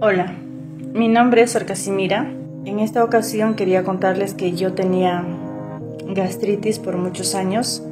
Hola, mi nombre es Orcasimira. En esta ocasión quería contarles que yo tenía gastritis por muchos años.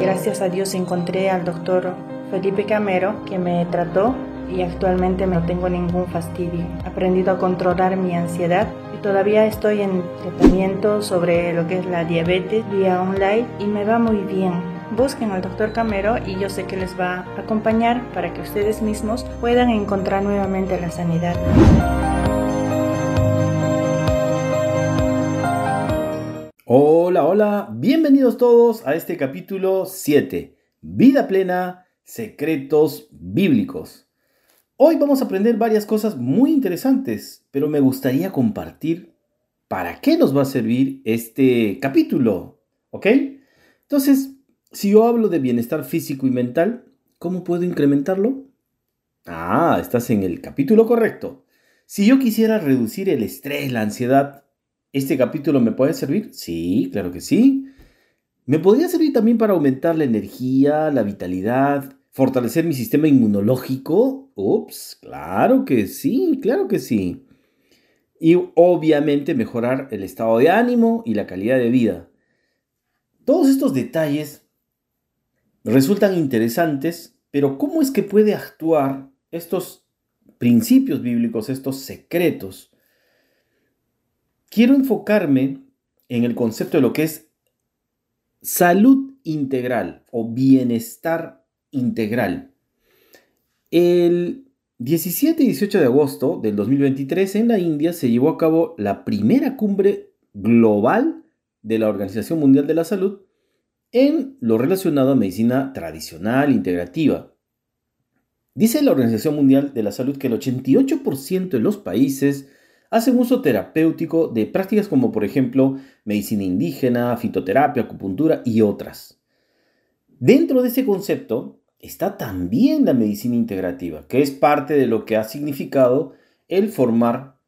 Gracias a Dios encontré al doctor Felipe Camero que me trató y actualmente no tengo ningún fastidio. He aprendido a controlar mi ansiedad y todavía estoy en tratamiento sobre lo que es la diabetes vía online y me va muy bien busquen al doctor Camero y yo sé que les va a acompañar para que ustedes mismos puedan encontrar nuevamente la sanidad. Hola, hola, bienvenidos todos a este capítulo 7, Vida plena, secretos bíblicos. Hoy vamos a aprender varias cosas muy interesantes, pero me gustaría compartir para qué nos va a servir este capítulo, ¿ok? Entonces, si yo hablo de bienestar físico y mental, ¿cómo puedo incrementarlo? Ah, estás en el capítulo correcto. Si yo quisiera reducir el estrés, la ansiedad, ¿este capítulo me puede servir? Sí, claro que sí. ¿Me podría servir también para aumentar la energía, la vitalidad, fortalecer mi sistema inmunológico? Ups, claro que sí, claro que sí. Y obviamente mejorar el estado de ánimo y la calidad de vida. Todos estos detalles resultan interesantes, pero ¿cómo es que puede actuar estos principios bíblicos, estos secretos? Quiero enfocarme en el concepto de lo que es salud integral o bienestar integral. El 17 y 18 de agosto del 2023 en la India se llevó a cabo la primera cumbre global de la Organización Mundial de la Salud en lo relacionado a medicina tradicional integrativa. Dice la Organización Mundial de la Salud que el 88% de los países hacen uso terapéutico de prácticas como por ejemplo medicina indígena, fitoterapia, acupuntura y otras. Dentro de ese concepto está también la medicina integrativa, que es parte de lo que ha significado el formar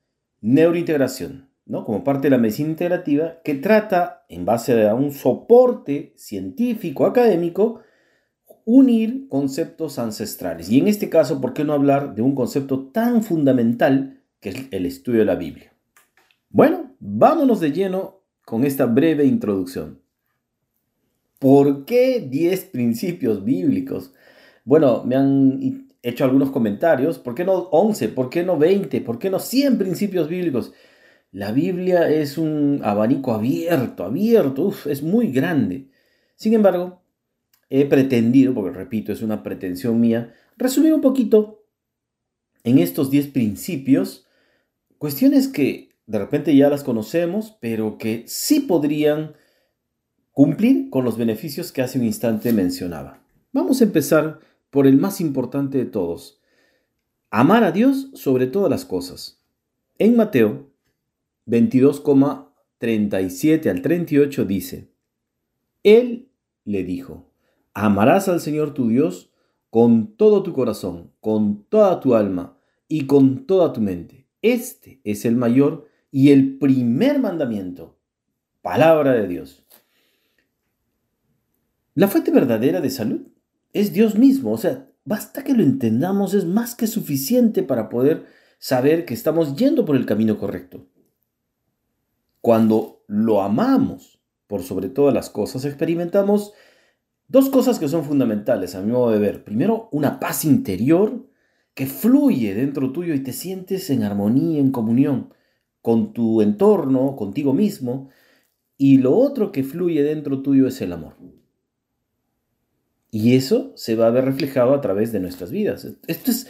neurointegración, como parte de la medicina integrativa, que trata, en base a un soporte científico, académico, unir conceptos ancestrales. Y en este caso, ¿por qué no hablar de un concepto tan fundamental que es el estudio de la Biblia? Bueno, vámonos de lleno con esta breve introducción. ¿Por qué 10 principios bíblicos? Bueno, me han hecho algunos comentarios. ¿Por qué no 11? ¿Por qué no 20? ¿Por qué no 100 principios bíblicos? La Biblia es un abanico abierto, abierto, es muy grande. Sin embargo, he pretendido, porque repito, es una pretensión mía, resumir un poquito en estos 10 principios cuestiones que de repente ya las conocemos, pero que sí podrían cumplir con los beneficios que hace un instante mencionaba. Vamos a empezar por el más importante de todos. Amar a Dios sobre todas las cosas. En Mateo 22,37 al 38 dice, Él le dijo, amarás al Señor tu Dios con todo tu corazón, con toda tu alma y con toda tu mente. Este es el mayor y el primer mandamiento. Palabra de Dios. La fuente verdadera de salud es Dios mismo, o sea, basta que lo entendamos, es más que suficiente para poder saber que estamos yendo por el camino correcto. Cuando lo amamos por sobre todas las cosas, experimentamos dos cosas que son fundamentales a mi modo de ver. Primero, una paz interior que fluye dentro tuyo y te sientes en armonía, en comunión con tu entorno, contigo mismo. Y lo otro que fluye dentro tuyo es el amor. Y eso se va a ver reflejado a través de nuestras vidas. Esto es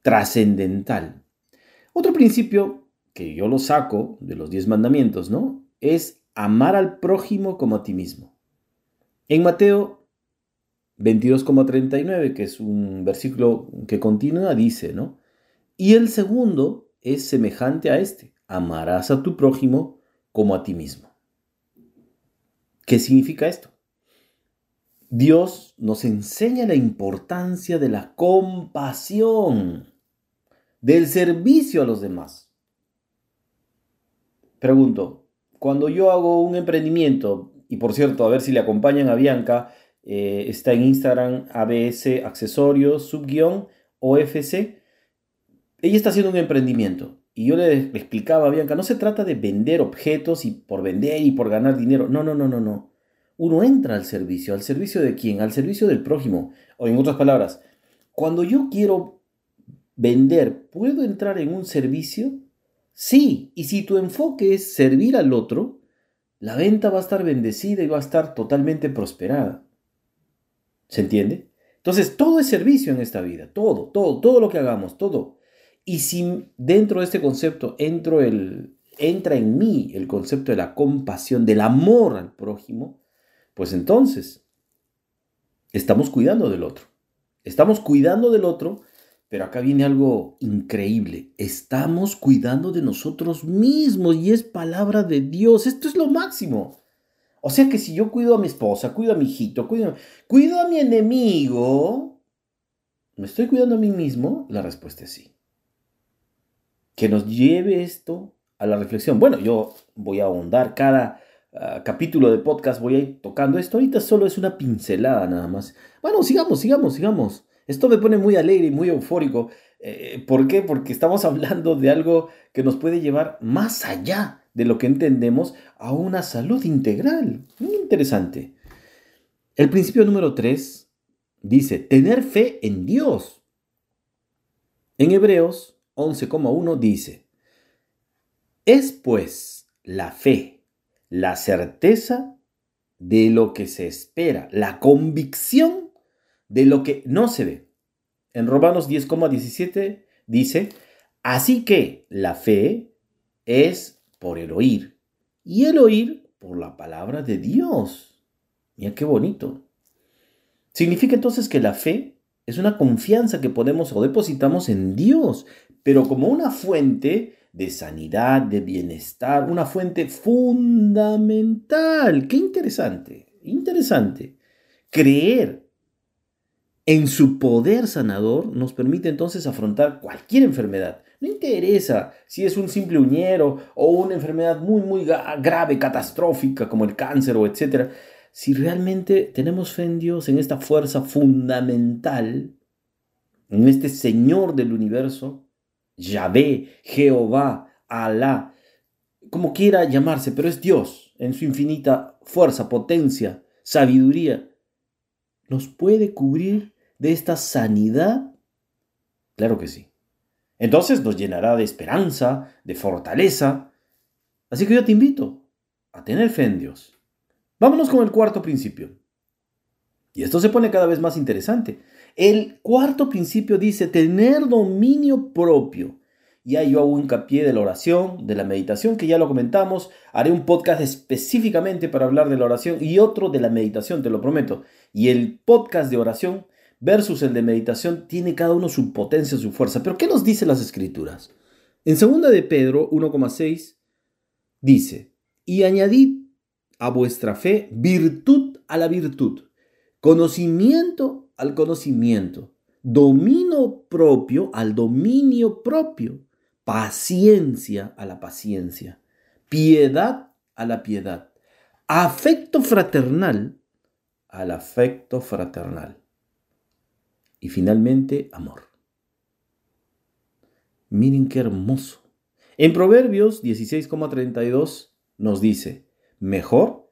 trascendental. Otro principio que yo lo saco de los diez mandamientos, ¿no? Es amar al prójimo como a ti mismo. En Mateo 22,39, que es un versículo que continúa, dice, ¿no? Y el segundo es semejante a este, amarás a tu prójimo como a ti mismo. ¿Qué significa esto? Dios nos enseña la importancia de la compasión, del servicio a los demás. Pregunto, cuando yo hago un emprendimiento, y por cierto, a ver si le acompañan a Bianca, eh, está en Instagram ABS Accesorios, subguión OFC. Ella está haciendo un emprendimiento. Y yo le, le explicaba a Bianca, no se trata de vender objetos y por vender y por ganar dinero. No, no, no, no, no. Uno entra al servicio. ¿Al servicio de quién? Al servicio del prójimo. O en otras palabras, cuando yo quiero vender, ¿puedo entrar en un servicio? Sí. Y si tu enfoque es servir al otro, la venta va a estar bendecida y va a estar totalmente prosperada. ¿Se entiende? Entonces, todo es servicio en esta vida, todo, todo, todo lo que hagamos, todo. Y si dentro de este concepto entra en mí el concepto de la compasión, del amor al prójimo, pues entonces estamos cuidando del otro. Estamos cuidando del otro, pero acá viene algo increíble. Estamos cuidando de nosotros mismos y es palabra de Dios. Esto es lo máximo. O sea que si yo cuido a mi esposa, cuido a mi hijito, cuido, cuido a mi enemigo, ¿me estoy cuidando a mí mismo? La respuesta es sí que nos lleve esto a la reflexión. Bueno, yo voy a ahondar cada ah, capítulo de podcast, voy a ir tocando esto. Ahorita solo es una pincelada nada más. Bueno, sigamos, sigamos, sigamos. Esto me pone muy alegre y muy eufórico. Eh, ¿Por qué? Porque estamos hablando de algo que nos puede llevar más allá de lo que entendemos a una salud integral. Muy interesante. El principio número 3 dice, tener fe en Dios. En Hebreos 11,1 dice, es pues la fe, la certeza de lo que se espera, la convicción de lo que no se ve. En Romanos 10,17 dice, así que la fe es por el oír y el oír por la palabra de Dios. Mira qué bonito. Significa entonces que la fe es una confianza que ponemos o depositamos en Dios, pero como una fuente de sanidad, de bienestar, una fuente fundamental. Qué interesante, interesante. Creer en su poder sanador nos permite entonces afrontar cualquier enfermedad. No interesa si es un simple uñero o una enfermedad muy, muy grave, catastrófica como el cáncer o etcétera. Si realmente tenemos fe en Dios, en esta fuerza fundamental, en este Señor del universo, Yahvé, Jehová, Alá, como quiera llamarse, pero es Dios en su infinita fuerza, potencia, sabiduría. ¿Nos puede cubrir de esta sanidad? Claro que sí. Entonces nos llenará de esperanza, de fortaleza. Así que yo te invito a tener fe en Dios. Vámonos con el cuarto principio. Y esto se pone cada vez más interesante. El cuarto principio dice tener dominio propio. Y ahí yo hago hincapié de la oración, de la meditación, que ya lo comentamos. Haré un podcast específicamente para hablar de la oración y otro de la meditación, te lo prometo. Y el podcast de oración versus el de meditación tiene cada uno su potencia, su fuerza. Pero ¿qué nos dicen las escrituras? En 2 de Pedro 1,6 dice, y añadid a vuestra fe virtud a la virtud, conocimiento al conocimiento, dominio propio al dominio propio, paciencia a la paciencia, piedad a la piedad, afecto fraternal al afecto fraternal y finalmente amor. Miren qué hermoso. En Proverbios 16,32 nos dice, mejor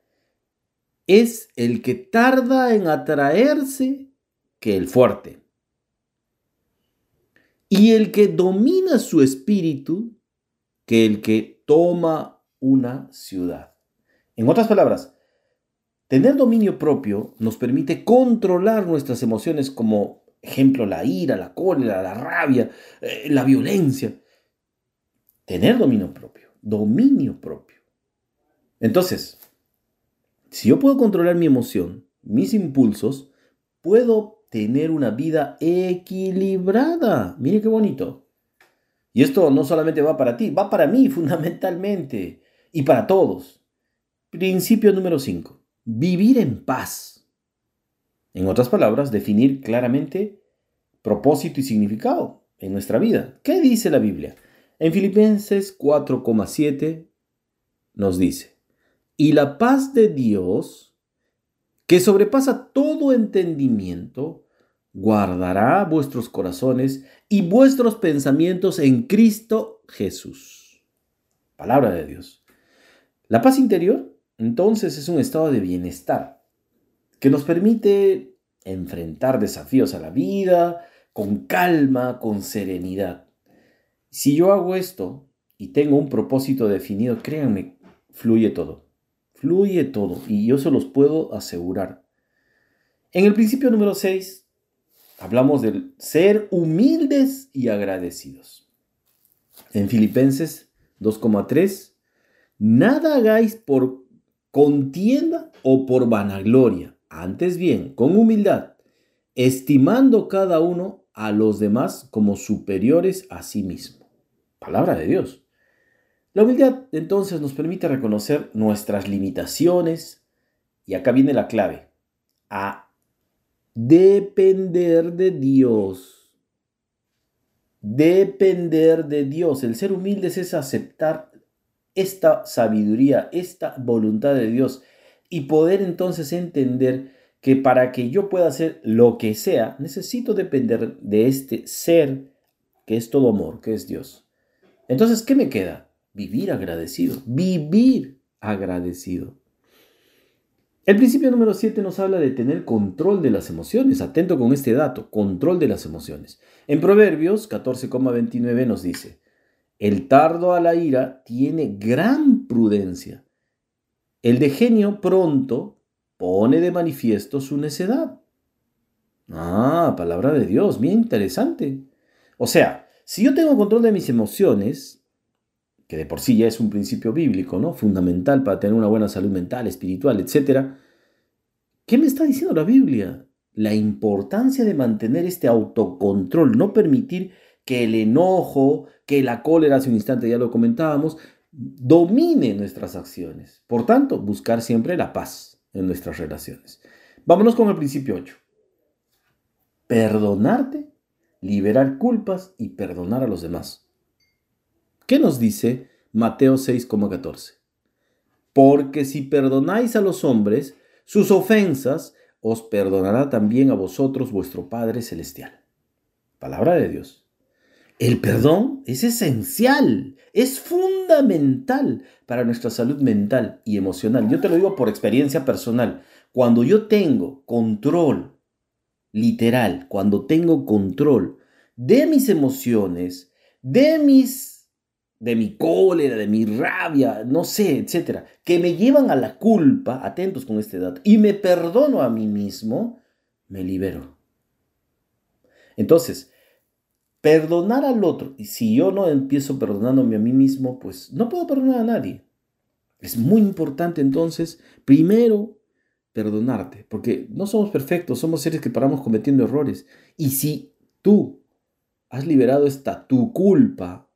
es el que tarda en atraerse que el fuerte. Y el que domina su espíritu que el que toma una ciudad. En otras palabras, tener dominio propio nos permite controlar nuestras emociones como ejemplo la ira, la cólera, la rabia, eh, la violencia. Tener dominio propio, dominio propio. Entonces, si yo puedo controlar mi emoción, mis impulsos, puedo tener una vida equilibrada. Mire qué bonito. Y esto no solamente va para ti, va para mí fundamentalmente y para todos. Principio número 5. Vivir en paz. En otras palabras, definir claramente propósito y significado en nuestra vida. ¿Qué dice la Biblia? En Filipenses 4,7 nos dice, y la paz de Dios que sobrepasa todo entendimiento, guardará vuestros corazones y vuestros pensamientos en Cristo Jesús. Palabra de Dios. La paz interior, entonces, es un estado de bienestar que nos permite enfrentar desafíos a la vida con calma, con serenidad. Si yo hago esto y tengo un propósito definido, créanme, fluye todo. Fluye todo y yo se los puedo asegurar. En el principio número 6 hablamos del ser humildes y agradecidos. En Filipenses 2,3, nada hagáis por contienda o por vanagloria, antes bien, con humildad, estimando cada uno a los demás como superiores a sí mismo. Palabra de Dios. La humildad entonces nos permite reconocer nuestras limitaciones y acá viene la clave, a depender de Dios. Depender de Dios. El ser humilde es aceptar esta sabiduría, esta voluntad de Dios y poder entonces entender que para que yo pueda hacer lo que sea, necesito depender de este ser que es todo amor, que es Dios. Entonces, ¿qué me queda? Vivir agradecido, vivir agradecido. El principio número 7 nos habla de tener control de las emociones. Atento con este dato, control de las emociones. En Proverbios 14,29 nos dice, el tardo a la ira tiene gran prudencia. El de genio pronto pone de manifiesto su necedad. Ah, palabra de Dios, bien interesante. O sea, si yo tengo control de mis emociones, que de por sí ya es un principio bíblico, ¿no? Fundamental para tener una buena salud mental, espiritual, etc. ¿Qué me está diciendo la Biblia? La importancia de mantener este autocontrol, no permitir que el enojo, que la cólera, hace un instante ya lo comentábamos, domine nuestras acciones. Por tanto, buscar siempre la paz en nuestras relaciones. Vámonos con el principio 8. Perdonarte, liberar culpas y perdonar a los demás. ¿Qué nos dice Mateo 6,14? Porque si perdonáis a los hombres sus ofensas, os perdonará también a vosotros vuestro Padre Celestial. Palabra de Dios. El perdón es esencial, es fundamental para nuestra salud mental y emocional. Yo te lo digo por experiencia personal. Cuando yo tengo control, literal, cuando tengo control de mis emociones, de mis de mi cólera, de mi rabia, no sé, etcétera, que me llevan a la culpa, atentos con este dato, y me perdono a mí mismo, me libero. Entonces, perdonar al otro, y si yo no empiezo perdonándome a mí mismo, pues no puedo perdonar a nadie. Es muy importante entonces, primero, perdonarte, porque no somos perfectos, somos seres que paramos cometiendo errores. Y si tú has liberado esta tu culpa,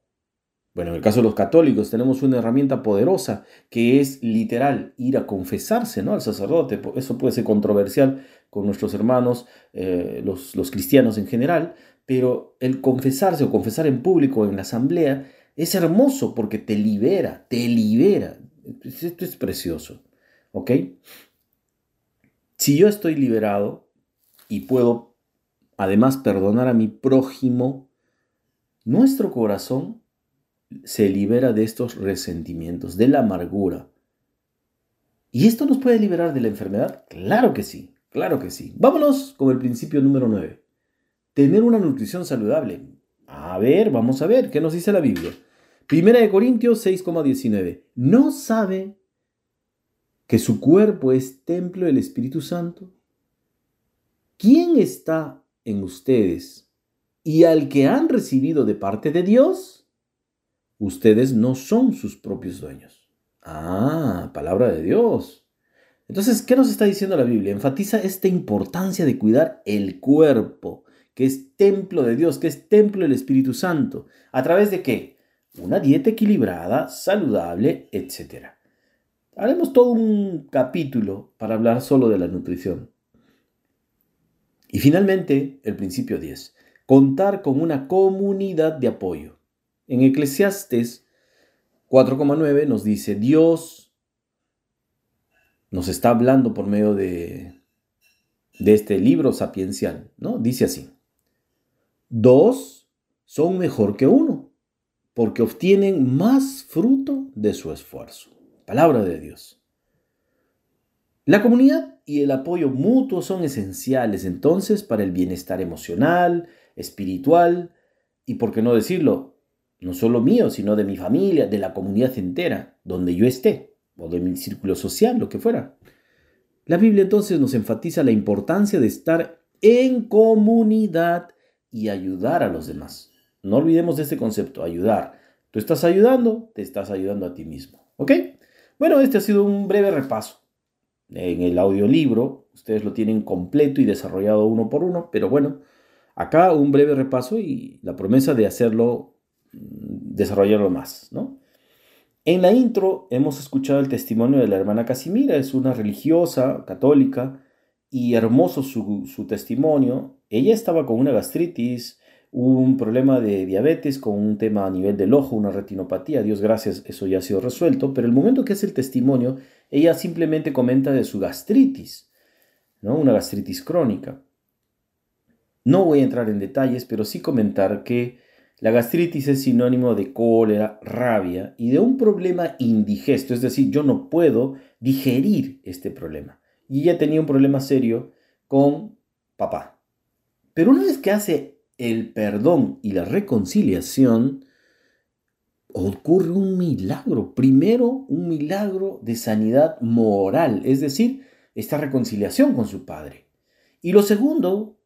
bueno, en el caso de los católicos tenemos una herramienta poderosa que es literal ir a confesarse ¿no? al sacerdote. Eso puede ser controversial con nuestros hermanos, eh, los, los cristianos en general, pero el confesarse o confesar en público en la asamblea es hermoso porque te libera, te libera. Esto es precioso. ¿Ok? Si yo estoy liberado y puedo además perdonar a mi prójimo, nuestro corazón se libera de estos resentimientos, de la amargura. ¿Y esto nos puede liberar de la enfermedad? Claro que sí, claro que sí. Vámonos con el principio número 9. Tener una nutrición saludable. A ver, vamos a ver, ¿qué nos dice la Biblia? Primera de Corintios 6,19. ¿No sabe que su cuerpo es templo del Espíritu Santo? ¿Quién está en ustedes y al que han recibido de parte de Dios? ustedes no son sus propios dueños. Ah, palabra de Dios. Entonces, ¿qué nos está diciendo la Biblia? Enfatiza esta importancia de cuidar el cuerpo, que es templo de Dios, que es templo del Espíritu Santo. ¿A través de qué? Una dieta equilibrada, saludable, etc. Haremos todo un capítulo para hablar solo de la nutrición. Y finalmente, el principio 10. Contar con una comunidad de apoyo. En Eclesiastes 4,9 nos dice, Dios nos está hablando por medio de, de este libro sapiencial, ¿no? Dice así, dos son mejor que uno, porque obtienen más fruto de su esfuerzo. Palabra de Dios. La comunidad y el apoyo mutuo son esenciales entonces para el bienestar emocional, espiritual y, por qué no decirlo, no solo mío, sino de mi familia, de la comunidad entera, donde yo esté, o de mi círculo social, lo que fuera. La Biblia entonces nos enfatiza la importancia de estar en comunidad y ayudar a los demás. No olvidemos de este concepto, ayudar. Tú estás ayudando, te estás ayudando a ti mismo. ¿Ok? Bueno, este ha sido un breve repaso. En el audiolibro, ustedes lo tienen completo y desarrollado uno por uno, pero bueno, acá un breve repaso y la promesa de hacerlo, mm, desarrollarlo más, ¿no? En la intro hemos escuchado el testimonio de la hermana Casimira, es una religiosa católica y hermoso su, su testimonio. Ella estaba con una gastritis, un problema de diabetes con un tema a nivel del ojo, una retinopatía. Dios gracias, eso ya ha sido resuelto. Pero el momento que hace el testimonio, ella simplemente comenta de su gastritis, ¿no? Una gastritis crónica. No voy a entrar en detalles, pero sí comentar que la gastritis es sinónimo de cólera, rabia y de un problema indigesto, es decir, yo no puedo digerir este problema. Y ella tenía un problema serio con papá. Pero una vez que hace el perdón y la reconciliación, ocurre un milagro. Primero, un milagro de sanidad moral, es decir, esta reconciliación con su padre. Y lo segundo,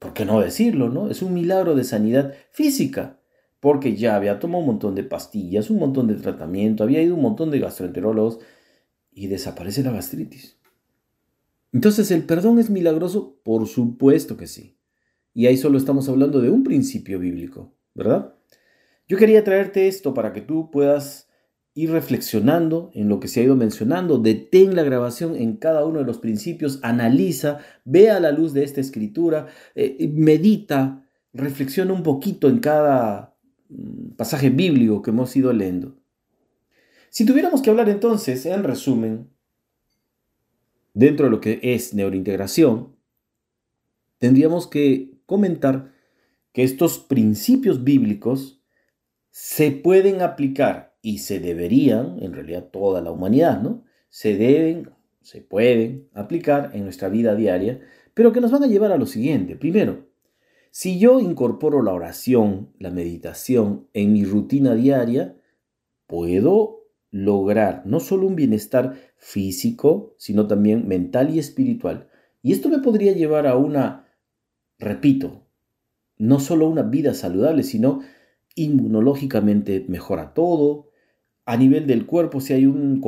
¿por qué no decirlo, no? Es un milagro de sanidad física, porque ya había tomado un montón de pastillas, un montón de tratamiento, había ido un montón de gastroenterólogos y desaparece la gastritis. Entonces, ¿el perdón es milagroso? Por supuesto que sí. Y ahí solo estamos hablando de un principio bíblico, ¿verdad? Yo quería traerte esto para que tú puedas ir reflexionando en lo que se ha ido mencionando, detén la grabación en cada uno de los principios, analiza, ve a la luz de esta escritura, eh, medita, reflexiona un poquito en cada mm, pasaje bíblico que hemos ido leyendo. Si tuviéramos que hablar entonces, en resumen, dentro de lo que es neurointegración, tendríamos que comentar que estos principios bíblicos se pueden aplicar y se deberían, en realidad toda la humanidad, ¿no? Se deben, se pueden aplicar en nuestra vida diaria, pero que nos van a llevar a lo siguiente. Primero, si yo incorporo la oración, la meditación en mi rutina diaria, puedo lograr no solo un bienestar físico, sino también mental y espiritual. Y esto me podría llevar a una, repito, no solo una vida saludable, sino inmunológicamente mejora todo, a nivel del cuerpo, si hay un,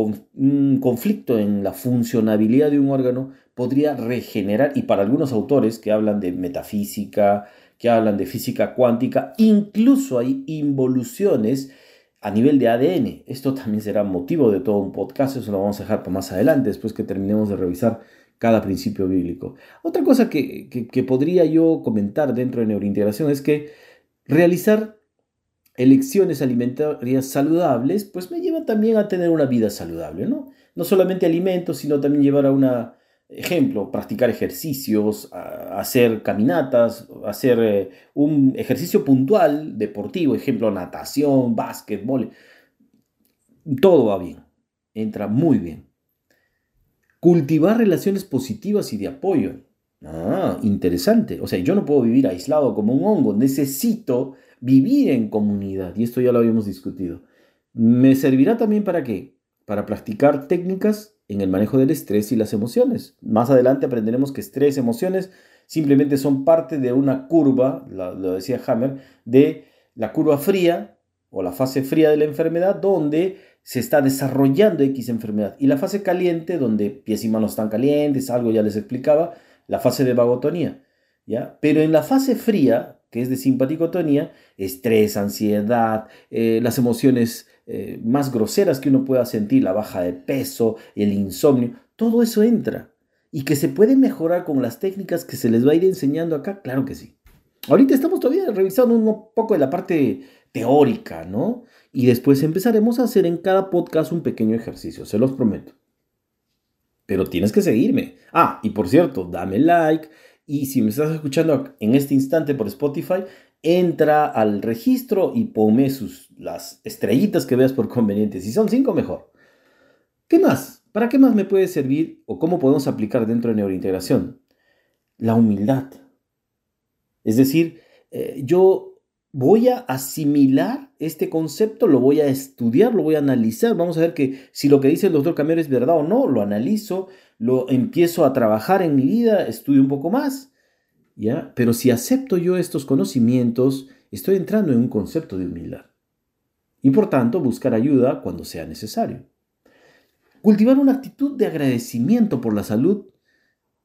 conflicto en la funcionabilidad de un órgano, podría regenerar, y para algunos autores que hablan de metafísica, que hablan de física cuántica, incluso hay involuciones a nivel de ADN. Esto también será motivo de todo un podcast, eso lo vamos a dejar para más adelante, después que terminemos de revisar cada principio bíblico. Otra cosa que, podría yo comentar dentro de neurointegración es que realizar elecciones alimentarias saludables, pues me lleva también a tener una vida saludable, ¿no? No solamente alimentos, sino también llevar a una, ejemplo, practicar ejercicios, hacer caminatas, hacer eh, un ejercicio puntual, deportivo, ejemplo, natación, básquetbol. Todo va bien, entra muy bien. Cultivar relaciones positivas y de apoyo. Ah, interesante. O sea, yo no puedo vivir aislado como un hongo, necesito vivir en comunidad, y esto ya lo habíamos discutido. ¿Me servirá también para qué? Para practicar técnicas en el manejo del estrés y las emociones. Más adelante aprenderemos que estrés, emociones simplemente son parte de una curva, lo decía Hammer, de la curva fría o la fase fría de la enfermedad donde se está desarrollando X enfermedad y la fase caliente donde pies y manos están calientes, algo ya les explicaba, la fase de vagotonía. ¿ya? Pero en la fase fría, que es de simpaticotonía, estrés, ansiedad, eh, las emociones eh, más groseras que uno pueda sentir, la baja de peso, el insomnio, todo eso entra. Y que se puede mejorar con las técnicas que se les va a ir enseñando acá, claro que sí. Ahorita estamos todavía revisando un poco de la parte teórica, ¿no? Y después empezaremos a hacer en cada podcast un pequeño ejercicio, se los prometo. pero tienes que seguirme. Ah, y por cierto, dame like. Y si me estás escuchando en este instante por Spotify, entra al registro y ponme sus, las estrellitas que veas por conveniente. Si son cinco, mejor. ¿Qué más? ¿Para qué más me puede servir o cómo podemos aplicar dentro de neurointegración? La humildad. Es decir, eh, yo voy a asimilar este concepto, lo voy a estudiar, lo voy a analizar. Vamos a ver que si lo que dice el doctor Camero es verdad o no, lo analizo, lo empiezo a trabajar en mi vida, estudio un poco más. ¿ya? Pero si acepto yo estos conocimientos, estoy entrando en un concepto de humildad. Y por tanto, buscar ayuda cuando sea necesario. Cultivar una actitud de agradecimiento por la salud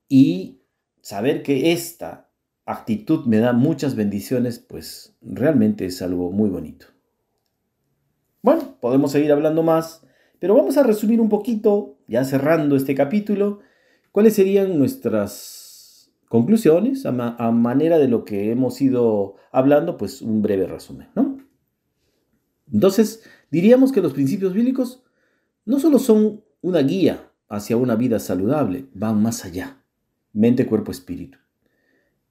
y saber que esta actitud me da muchas bendiciones, pues realmente es algo muy bonito. Bueno, podemos seguir hablando más, pero vamos a resumir un poquito, ya cerrando este capítulo, cuáles serían nuestras conclusiones a, manera de lo que hemos ido hablando, pues un breve resumen, ¿no? Entonces, diríamos que los principios bíblicos no solo son una guía hacia una vida saludable, van más allá, mente, cuerpo, espíritu.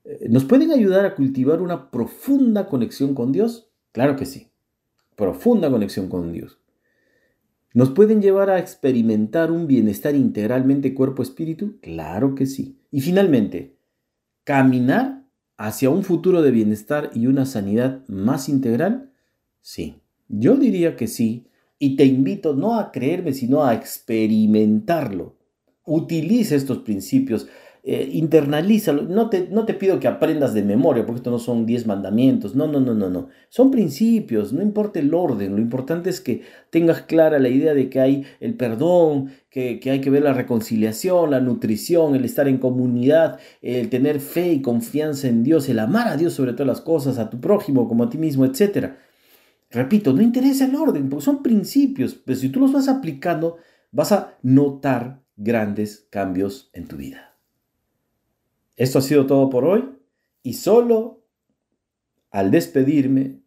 Eh, ¿Nos pueden ayudar a cultivar una profunda conexión con Dios? Claro que sí. Profunda conexión con Dios. ¿Nos pueden llevar a experimentar un bienestar integralmente cuerpo-espíritu? Claro que sí. Y finalmente, ¿caminar hacia un futuro de bienestar y una sanidad más integral? Sí, yo diría que sí. Y te invito no a creerme, sino a experimentarlo. Utilice estos principios eh, internalízalo. No te, no te pido que aprendas de memoria, porque esto no son 10 mandamientos. No, no, no, no, no. Son principios, no importa el orden. Lo importante es que tengas clara la idea de que hay el perdón, que, que hay que ver la reconciliación, la nutrición, el estar en comunidad, el tener fe y confianza en Dios, el amar a Dios sobre todas las cosas, a tu prójimo como a ti mismo, etc. Repito, no interesa el orden, porque son principios, pero si tú los vas aplicando, vas a notar grandes cambios en tu vida. Esto ha sido todo por hoy y solo al despedirme,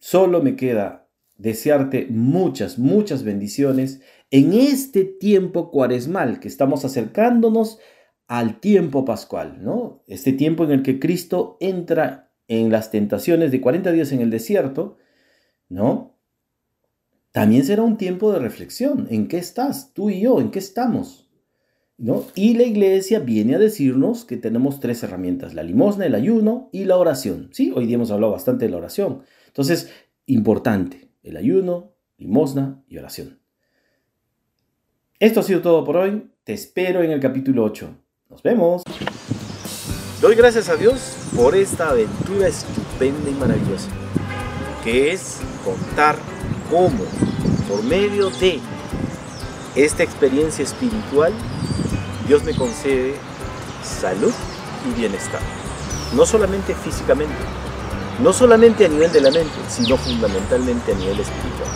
solo me queda desearte muchas, muchas bendiciones en este tiempo cuaresmal que estamos acercándonos al tiempo pascual, ¿no? Este tiempo en el que Cristo entra en las tentaciones de 40 días en el desierto, ¿no? También será un tiempo de reflexión. ¿En qué estás? Tú y yo, ¿en qué estamos? Y la iglesia viene a decirnos que tenemos tres herramientas, la limosna, el ayuno y la oración. ¿sí? Hoy día hemos hablado bastante de la oración. Entonces, importante, el ayuno, limosna y oración. Esto ha sido todo por hoy. Te espero en el capítulo 8. Nos vemos. Doy gracias a Dios por esta aventura estupenda y maravillosa, que es contar cómo, por medio de esta experiencia espiritual, Dios me concede salud y bienestar. No solamente físicamente, no solamente a nivel de la mente, sino fundamentalmente a nivel espiritual.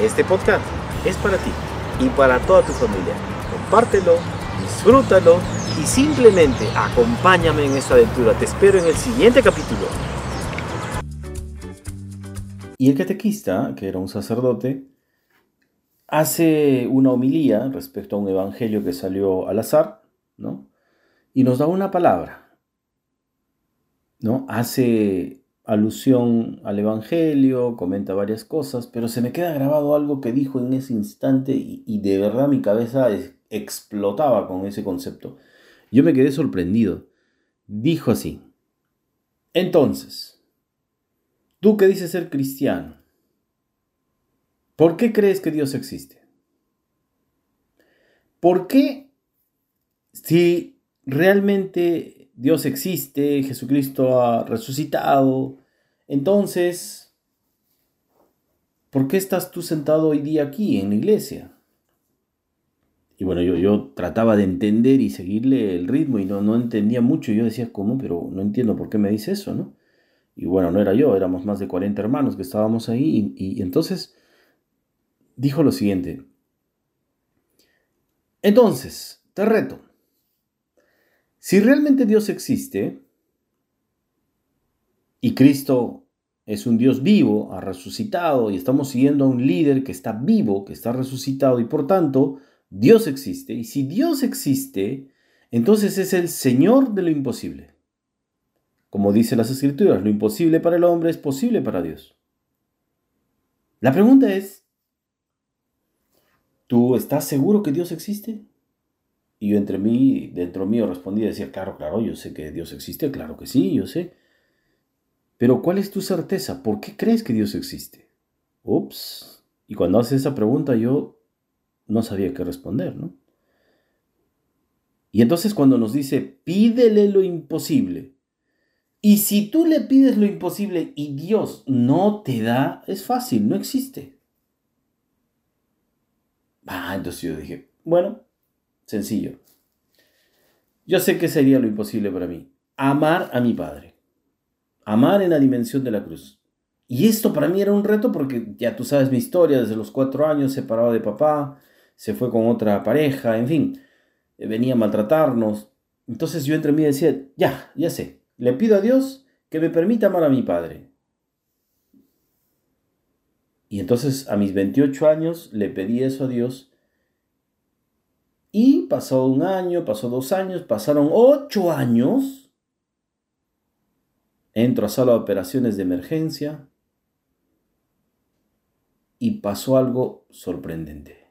Este podcast es para ti y para toda tu familia. Compártelo, disfrútalo y simplemente acompáñame en esta aventura. Te espero en el siguiente capítulo. Y el catequista, que era un sacerdote, hace una homilía respecto a un evangelio que salió al azar, ¿no? Y nos da una palabra, ¿no? Hace alusión al evangelio, comenta varias cosas, pero se me queda grabado algo que dijo en ese instante y, y de verdad mi cabeza explotaba con ese concepto. Yo me quedé sorprendido. Dijo así, entonces, tú que dices ser cristiano, ¿Por qué crees que Dios existe? ¿Por qué si realmente Dios existe, Jesucristo ha resucitado, entonces, ¿por qué estás tú sentado hoy día aquí en la iglesia? Y bueno, yo, yo trataba de entender y seguirle el ritmo y no, no entendía mucho. Yo decía, ¿cómo? Pero no entiendo por qué me dice eso, ¿no? Y bueno, no era yo, éramos más de 40 hermanos que estábamos ahí. y entonces dijo lo siguiente. Entonces, te reto. Si realmente Dios existe y Cristo es un Dios vivo, ha resucitado y estamos siguiendo a un líder que está vivo, que está resucitado y por tanto Dios existe. Y si Dios existe, entonces es el Señor de lo imposible. Como dice las Escrituras, lo imposible para el hombre es posible para Dios. La pregunta es, ¿tú estás seguro que Dios existe? Y yo entre mí, dentro mío respondía, decía, claro, claro, yo sé que Dios existe, claro que sí, yo sé. Pero ¿cuál es tu certeza? ¿Por qué crees que Dios existe? Ups. Y cuando hace esa pregunta yo no sabía qué responder, ¿no? Y entonces cuando nos dice, pídele lo imposible, y si tú le pides lo imposible y Dios no te da, es fácil, no existe. Ah, entonces yo dije, bueno, sencillo. Yo sé que sería lo imposible para mí. Amar a mi padre. Amar en la dimensión de la cruz. Y esto para mí era un reto porque ya tú sabes mi historia, desde los cuatro años separado de papá, se fue con otra pareja, en fin, eh, venía a maltratarnos. Entonces yo entre mí decía, ya, ya sé, le pido a Dios que me permita amar a mi padre. Y entonces a mis 28 años le pedí eso a Dios. Y pasó un año, pasó dos años, pasaron ocho años. Entro a sala de operaciones de emergencia y pasó algo sorprendente.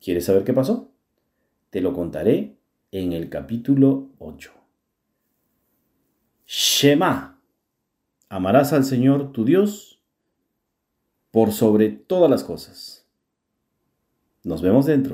¿Quieres saber qué pasó? Te lo contaré en el capítulo 8. Shema. Amarás al Señor tu Dios por sobre todas las cosas. Nos vemos dentro.